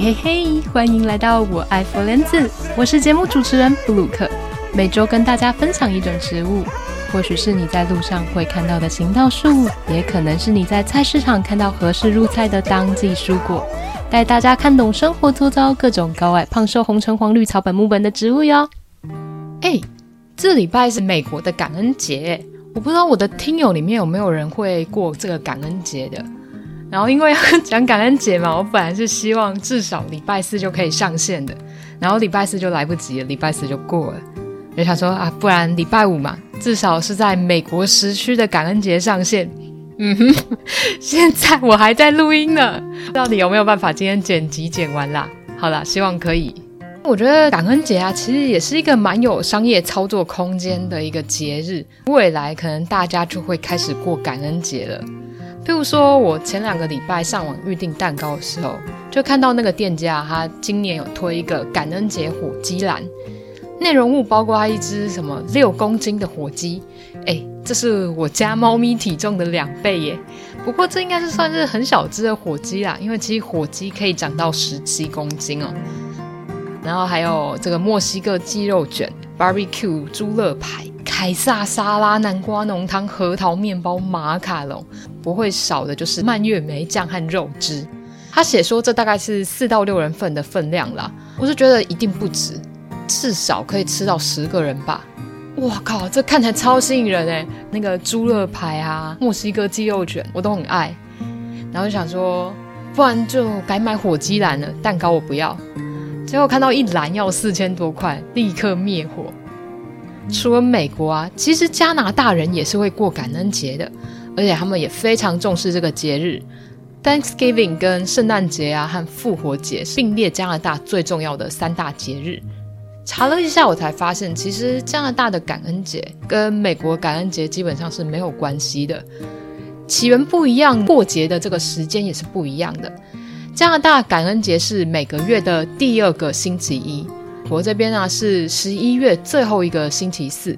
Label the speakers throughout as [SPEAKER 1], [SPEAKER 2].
[SPEAKER 1] 嘿嘿，欢迎来到我爱佛莲子，我是节目主持人布鲁克，每周跟大家分享一种植物，或许是你在路上会看到的行道树，也可能是你在菜市场看到合适入菜的当季蔬果，带大家看懂生活周遭各种高矮胖瘦红橙黄绿草本木本的植物哟。哎，这礼拜是美国的感恩节，我不知道我的听友里面有没有人会过这个感恩节的。然后因为要讲感恩节嘛，我本来是希望至少礼拜四就可以上线的，然后礼拜四就来不及了，礼拜四就过了。就想说啊，不然礼拜五嘛，至少是在美国时区的感恩节上线。嗯哼，现在我还在录音呢，到底有没有办法今天剪辑剪完啦？好啦，希望可以。我觉得感恩节啊，其实也是一个蛮有商业操作空间的一个节日，未来可能大家就会开始过感恩节了。譬如说，我前两个礼拜上网预订蛋糕的时候，就看到那个店家，他今年有推一个感恩节火鸡篮，内容物包括一只什么六公斤的火鸡，哎，这是我家猫咪体重的两倍耶。不过这应该是算是很小只的火鸡啦，因为其实火鸡可以长到十七公斤哦。然后还有这个墨西哥鸡肉卷、barbecue 猪肋排。凯撒沙拉、南瓜浓汤、核桃面包、马卡龙，不会少的就是蔓越莓酱和肉汁。他写说这大概是四到六人份的分量啦，我是觉得一定不止，至少可以吃到十个人吧。哇靠，这看起来超吸引人诶！那个猪肋排啊，墨西哥鸡肉卷我都很爱，然后就想说，不然就改买火鸡篮了，蛋糕我不要。结果看到一篮要四千多块，立刻灭火。除了美国啊，其实加拿大人也是会过感恩节的，而且他们也非常重视这个节日。Thanksgiving 跟圣诞节啊和复活节并列加拿大最重要的三大节日。查了一下，我才发现，其实加拿大的感恩节跟美国感恩节基本上是没有关系的，起源不一样，过节的这个时间也是不一样的。加拿大感恩节是每个月的第二个星期一。我这边啊是十一月最后一个星期四，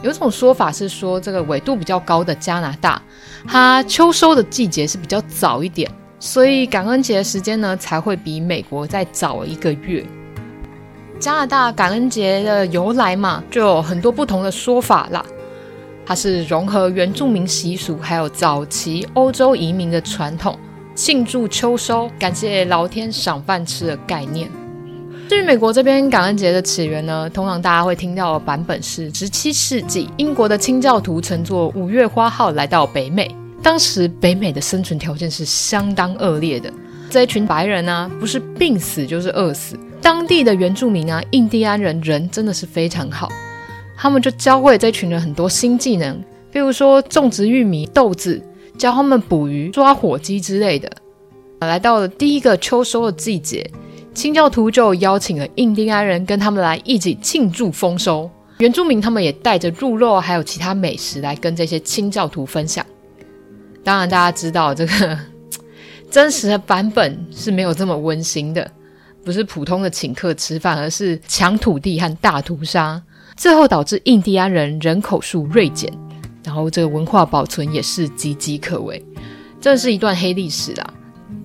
[SPEAKER 1] 有种说法是说，这个纬度比较高的加拿大，它秋收的季节是比较早一点，所以感恩节的时间呢才会比美国再早一个月。加拿大感恩节的由来嘛，就有很多不同的说法啦。它是融合原住民习俗，还有早期欧洲移民的传统，庆祝秋收、感谢老天赏饭吃的概念。至于美国这边感恩节的起源呢，通常大家会听到的版本是十七世纪英国的清教徒乘坐五月花号来到北美，当时北美的生存条件是相当恶劣的，这一群白人呢，不是病死就是饿死。当地的原住民啊，印第安人人真的是非常好，他们就教会这群人很多新技能，比如说种植玉米、豆子，教他们捕鱼、抓火鸡之类的。来到了第一个秋收的季节。清教徒就邀请了印第安人跟他们来一起庆祝丰收，原住民他们也带着鹿肉还有其他美食来跟这些清教徒分享。当然，大家知道这个 真实的版本是没有这么温馨的，不是普通的请客吃饭，而是抢土地和大屠杀，最后导致印第安人人口数锐减，然后这个文化保存也是岌岌可危，这是一段黑历史啦。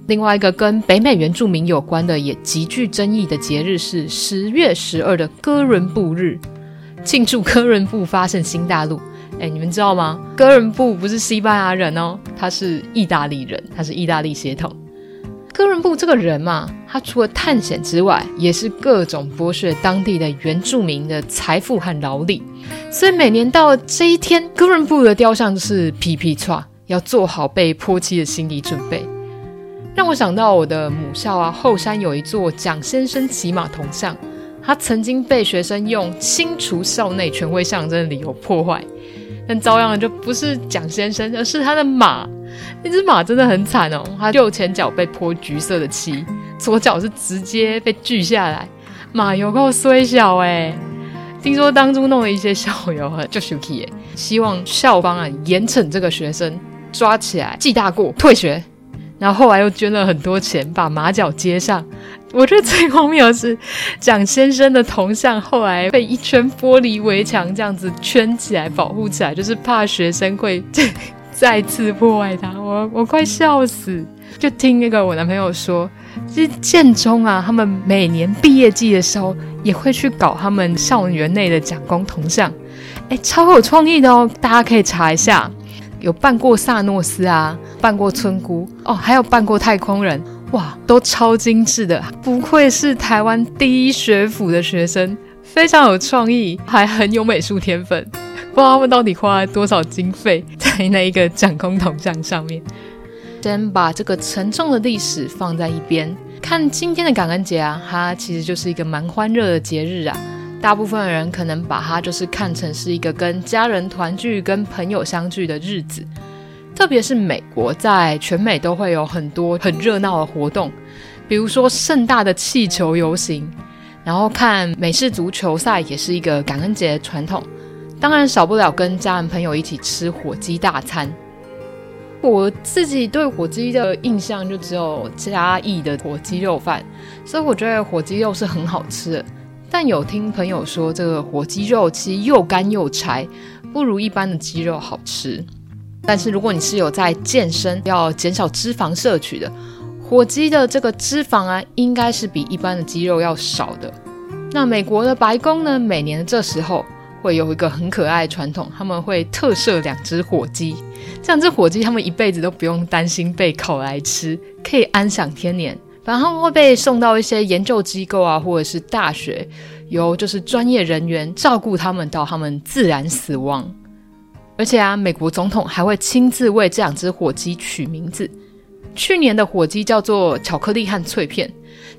[SPEAKER 1] 另外一个跟北美原住民有关的也极具争议的节日是十月十二的哥伦布日，庆祝哥伦布发现新大陆。哎，你们知道吗？哥伦布不是西班牙人哦，他是意大利人，他是意大利血统。哥伦布这个人嘛，他除了探险之外，也是各种剥削当地的原住民的财富和劳力。所以每年到这一天，哥伦布的雕像就是皮皮剉，要做好被泼漆的心理准备。让我想到我的母校啊，后山有一座蒋先生骑马铜像，他曾经被学生用清除校内权威象征的理由破坏，但遭殃的就不是蒋先生，而是他的马。那只马真的很惨哦，它右前脚被泼橘色的漆，左脚是直接被锯下来，马有够衰小哎！听说当初弄了一些校友就生气耶，希望校方啊严惩这个学生，抓起来记大过，退学。然后后来又捐了很多钱，把马脚接上。我觉得最荒谬的是，蒋先生的铜像后来被一圈玻璃围墙这样子圈起来，保护起来，就是怕学生会 再次破坏它。我我快笑死！就听那个我男朋友说，其实建中啊，他们每年毕业季的时候也会去搞他们校园内的蒋公铜像，哎，超有创意的哦，大家可以查一下，有办过萨诺斯啊，办过村姑哦，还有办过太空人，哇，都超精致的，不愧是台湾第一学府的学生，非常有创意，还很有美术天分。不知道他们到底花了多少经费在那一个蒋公铜像上面。先把这个沉重的历史放在一边，看今天的感恩节啊，它其实就是一个蛮欢乐的节日啊。大部分的人可能把它就是看成是一个跟家人团聚、跟朋友相聚的日子。特别是美国，在全美都会有很多很热闹的活动，比如说盛大的气球游行，然后看美式足球赛也是一个感恩节的传统。当然少不了跟家人朋友一起吃火鸡大餐。我自己对火鸡的印象就只有嘉义的火鸡肉饭，所以我觉得火鸡肉是很好吃的。但有听朋友说，这个火鸡肉其实又干又柴，不如一般的鸡肉好吃。但是如果你是有在健身，要减少脂肪摄取的，火鸡的这个脂肪啊，应该是比一般的鸡肉要少的。那美国的白宫呢，每年的这时候。会有一个很可爱的传统，他们会特设两只火鸡，这两只火鸡他们一辈子都不用担心被烤来吃，可以安享天年。反正会被送到一些研究机构啊，或者是大学，由就是专业人员照顾他们到他们自然死亡。而且啊，美国总统还会亲自为这两只火鸡取名字。去年的火鸡叫做巧克力和脆片，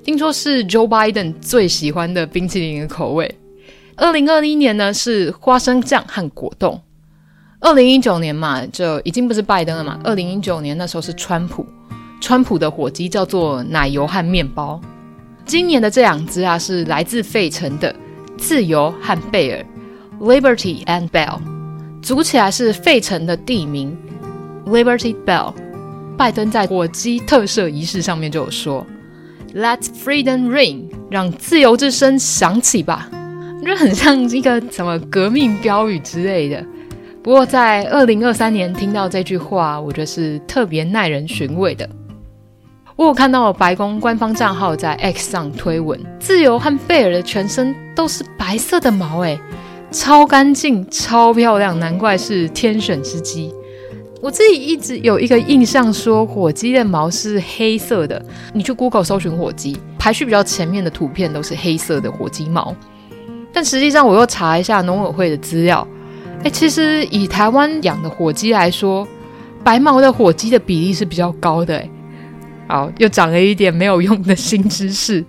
[SPEAKER 1] 听说是 Joe Biden 最喜欢的冰淇淋的口味。二零二一年呢是花生酱和果冻，二零一九年嘛就已经不是拜登了嘛。二零一九年那时候是川普，川普的火鸡叫做奶油和面包。今年的这两只啊是来自费城的自由和贝尔，Liberty and Bell，组起来是费城的地名 Liberty Bell。拜登在火鸡特赦仪式上面就有说：“Let freedom ring，让自由之声响起吧。”就很像一个什么革命标语之类的。不过在二零二三年听到这句话，我觉得是特别耐人寻味的。我有看到白宫官方账号在 X 上推文，自由和贝尔的全身都是白色的毛，诶，超干净、超漂亮，难怪是天选之鸡。我自己一直有一个印象，说火鸡的毛是黑色的。你去 Google 搜寻火鸡，排序比较前面的图片都是黑色的火鸡毛。但实际上，我又查一下农委会的资料，哎，其实以台湾养的火鸡来说，白毛的火鸡的比例是比较高的。哎，好，又长了一点没有用的新知识。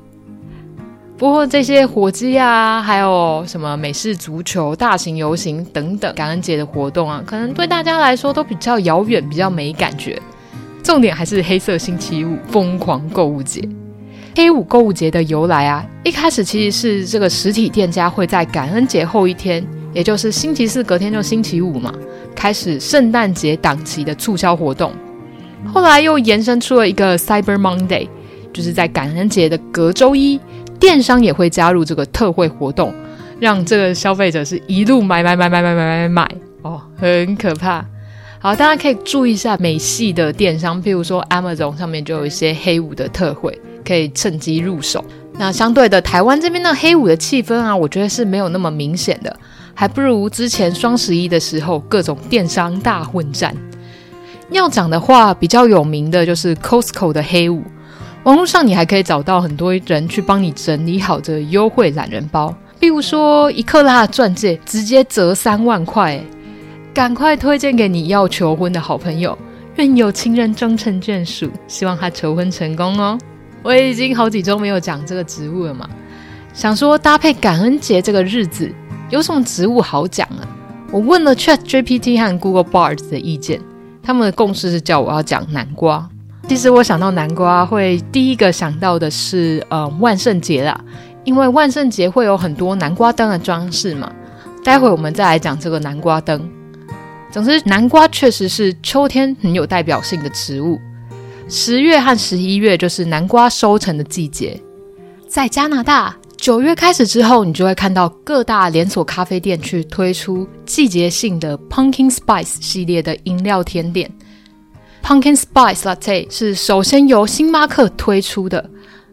[SPEAKER 1] 不过这些火鸡啊，还有什么美式足球、大型游行等等感恩节的活动啊，可能对大家来说都比较遥远，比较没感觉。重点还是黑色星期五疯狂购物节。黑五购物节的由来啊，一开始其实是这个实体店家会在感恩节后一天，也就是星期四隔天就星期五嘛，开始圣诞节档期的促销活动。后来又延伸出了一个 Cyber Monday，就是在感恩节的隔周一，电商也会加入这个特惠活动，让这个消费者是一路买买买买买买买买买哦，很可怕。好，大家可以注意一下美系的电商，譬如说 Amazon 上面就有一些黑五的特惠。可以趁机入手。那相对的，台湾这边的黑五的气氛啊，我觉得是没有那么明显的，还不如之前双十一的时候各种电商大混战。要讲的话，比较有名的就是 Costco 的黑五，网络上你还可以找到很多人去帮你整理好的优惠懒人包，比如说一克拉的钻戒直接折三万块，赶快推荐给你要求婚的好朋友，愿有情人终成眷属，希望他求婚成功哦。我已经好几周没有讲这个植物了嘛，想说搭配感恩节这个日子，有什么植物好讲啊？我问了 ChatGPT 和 Google Bard 的意见，他们的共识是叫我要讲南瓜。其实我想到南瓜，会第一个想到的是呃万圣节啦，因为万圣节会有很多南瓜灯的装饰嘛。待会我们再来讲这个南瓜灯。总之，南瓜确实是秋天很有代表性的植物。十月和十一月就是南瓜收成的季节，在加拿大，九月开始之后，你就会看到各大连锁咖啡店去推出季节性的 Pumpkin Spice 系列的饮料甜点。Pumpkin Spice Latte 是首先由星巴克推出的。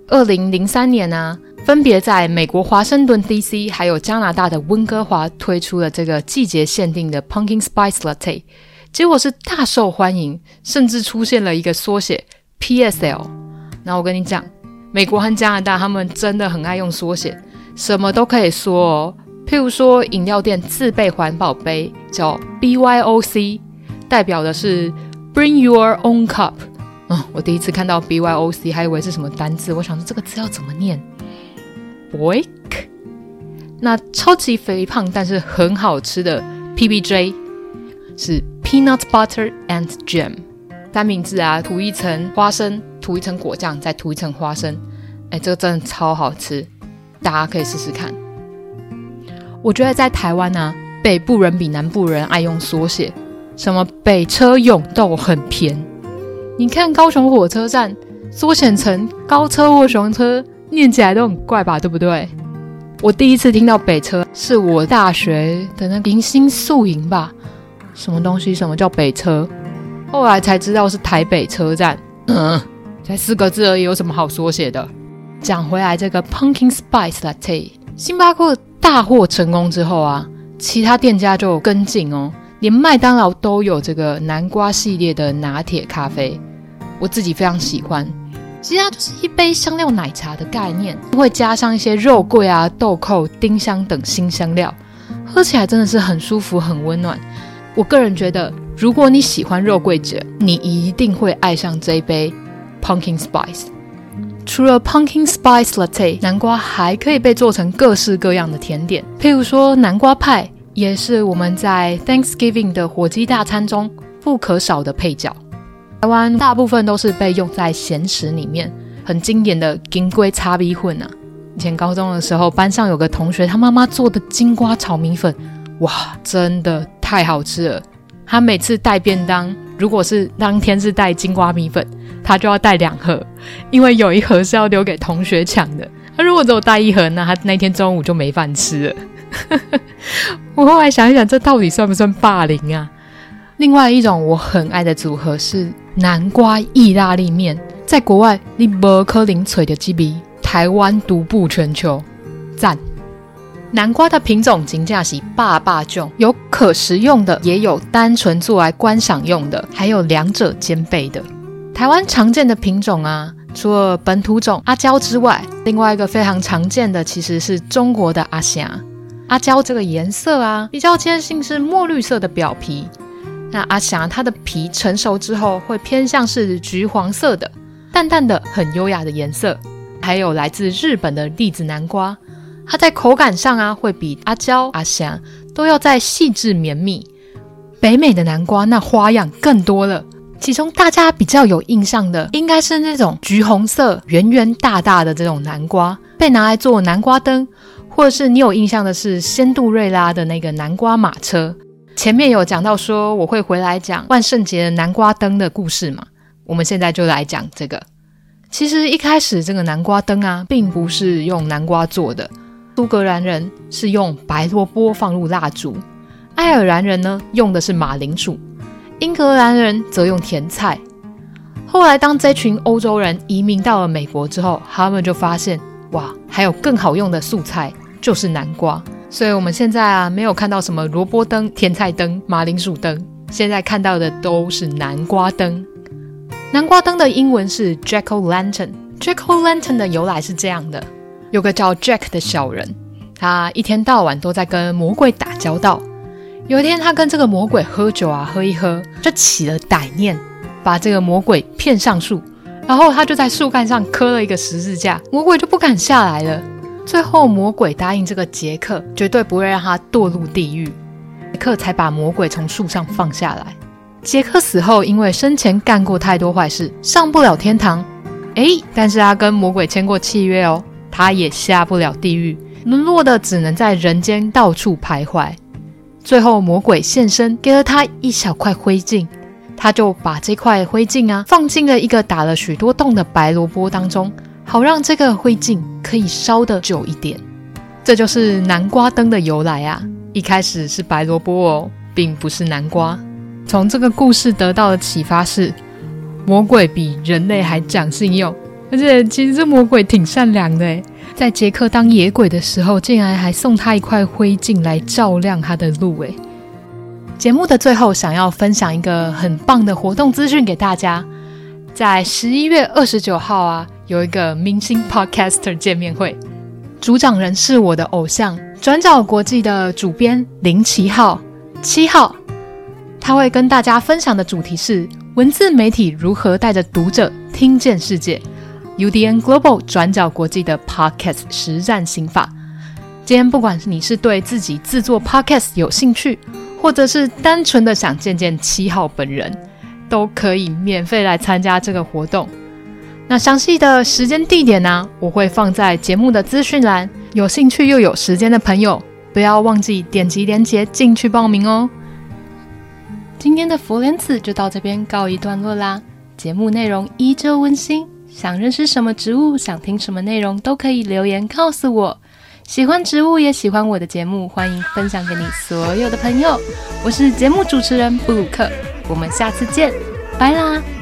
[SPEAKER 1] 二零零三年呢、分别在美国华盛顿 D.C. 还有加拿大的温哥华推出了这个季节限定的 Pumpkin Spice Latte，结果是大受欢迎，甚至出现了一个缩写 P.S.L。那我跟你讲，美国和加拿大他们真的很爱用缩写，什么都可以说哦。譬如说，饮料店自备环保杯叫 B.Y.O.C，代表的是 Bring Your Own Cup。嗯，我第一次看到 B Y O C，还以为是什么单字。我想说这个字要怎么念？Boyk。那超级肥胖但是很好吃的 P B J 是 Peanut Butter and Jam。三明治啊，涂一层花生，涂一层果酱，再涂一层花生。哎，这个真的超好吃，大家可以试试看。我觉得在台湾呢、啊，北部人比南部人爱用缩写，什么北车永豆很甜。你看高雄火车站缩写成高车或雄车，念起来都很怪吧，对不对？我第一次听到北车是我大学的那个迎新宿营吧？什么东西？什么叫北车？后来才知道是台北车站。嗯，才四个字而已，有什么好缩写的？讲回来，这个 Pumpkin Spice Latte，星巴克大获成功之后啊，其他店家就有跟进哦。连麦当劳都有这个南瓜系列的拿铁咖啡，我自己非常喜欢。其实它就是一杯香料奶茶的概念，会加上一些肉桂啊、豆蔻、丁香等新香料，喝起来真的是很舒服、很温暖。我个人觉得，如果你喜欢肉桂卷，你一定会爱上这杯 Pumpkin Spice。除了 Pumpkin Spice Latte，南瓜还可以被做成各式各样的甜点，譬如说南瓜派。也是我们在 Thanksgiving 的火鸡大餐中不可少的配角。台湾大部分都是被用在咸食里面，很经典的金龟叉米粉啊。以前高中的时候，班上有个同学，他妈妈做的金瓜炒米粉，哇，真的太好吃了。他每次带便当，如果是当天是带金瓜米粉，他就要带两盒，因为有一盒是要留给同学抢的。他如果只有带一盒，那他那天中午就没饭吃了。我后来想一想，这到底算不算霸凌啊？另外一种我很爱的组合是南瓜意大利面，在国外你不可能找到这味，台湾独步全球，赞！南瓜的品种真的是霸霸种，有可食用的，也有单纯做来观赏用的，还有两者兼备的。台湾常见的品种啊，除了本土种阿娇之外，另外一个非常常见的其实是中国的阿霞。阿娇这个颜色啊，比较接近是墨绿色的表皮。那阿霞它的皮成熟之后会偏向是橘黄色的，淡淡的很优雅的颜色。还有来自日本的栗子南瓜，它在口感上啊会比阿胶、阿香都要再细致绵密。北美的南瓜那花样更多了，其中大家比较有印象的应该是那种橘红色、圆圆大大的这种南瓜，被拿来做南瓜灯。或者是你有印象的是仙度瑞拉的那个南瓜马车，前面有讲到说我会回来讲万圣节的南瓜灯的故事嘛，我们现在就来讲这个。其实一开始这个南瓜灯啊，并不是用南瓜做的，苏格兰人是用白萝卜放入蜡烛，爱尔兰人呢用的是马铃薯，英格兰人则用甜菜。后来当这群欧洲人移民到了美国之后，他们就发现哇，还有更好用的素菜。就是南瓜，所以我们现在啊没有看到什么萝卜灯、甜菜灯、马铃薯灯，现在看到的都是南瓜灯。南瓜灯的英文是 Jack O' Lantern。Jack O' Lantern 的由来是这样的：有个叫 Jack 的小人，他一天到晚都在跟魔鬼打交道。有一天，他跟这个魔鬼喝酒啊，喝一喝就起了歹念，把这个魔鬼骗上树，然后他就在树干上刻了一个十字架，魔鬼就不敢下来了。最后，魔鬼答应这个杰克，绝对不会让他堕入地狱。杰克才把魔鬼从树上放下来。杰克死后，因为生前干过太多坏事，上不了天堂。诶，但是他跟魔鬼签过契约哦，他也下不了地狱，沦落的只能在人间到处徘徊。最后，魔鬼现身，给了他一小块灰烬，他就把这块灰烬啊放进了一个打了许多洞的白萝卜当中。好让这个灰烬可以烧得久一点，这就是南瓜灯的由来啊！一开始是白萝卜哦，并不是南瓜。从这个故事得到的启发是，魔鬼比人类还讲信用，而且其实这魔鬼挺善良的诶，在杰克当野鬼的时候，竟然还送他一块灰烬来照亮他的路诶。节目的最后，想要分享一个很棒的活动资讯给大家，在十一月二十九号啊，有一个明星 Podcaster 见面会，主讲人是我的偶像转角国际的主编林奇浩七号。他会跟大家分享的主题是文字媒体如何带着读者听见世界，UDN Global 转角国际的 Podcast 实战心法。今天不管是你是对自己制作 Podcast 有兴趣，或者是单纯的想见见七号本人，都可以免费来参加这个活动。那详细的时间地点呢、我会放在节目的资讯栏。有兴趣又有时间的朋友，不要忘记点击链接进去报名哦。今天的佛莲子就到这边告一段落啦。节目内容依旧温馨，想认识什么植物，想听什么内容，都可以留言告诉我。喜欢植物也喜欢我的节目，欢迎分享给你所有的朋友。我是节目主持人布鲁克，我们下次见，拜啦。